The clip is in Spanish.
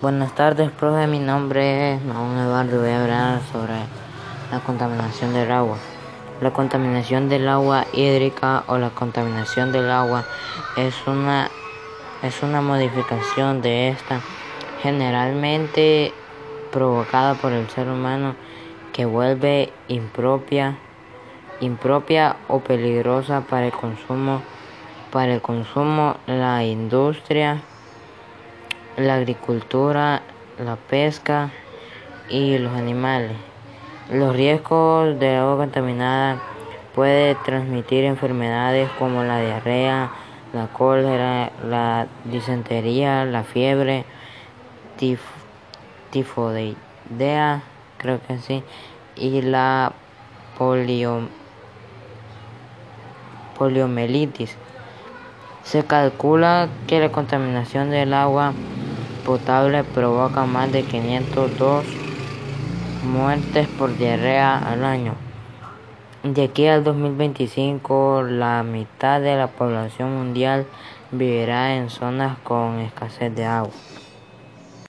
Buenas tardes, profe. Mi nombre es Maón Eduardo. Voy a hablar sobre la contaminación del agua. La contaminación del agua hídrica o la contaminación del agua es una, es una modificación de esta, generalmente provocada por el ser humano, que vuelve impropia, impropia o peligrosa para el consumo, para el consumo, la industria la agricultura, la pesca y los animales. Los riesgos de agua contaminada puede transmitir enfermedades como la diarrea, la cólera, la disentería, la fiebre, tif tifoidea, creo que sí, y la poliomielitis. Se calcula que la contaminación del agua potable provoca más de 502 muertes por diarrea al año. De aquí al 2025, la mitad de la población mundial vivirá en zonas con escasez de agua.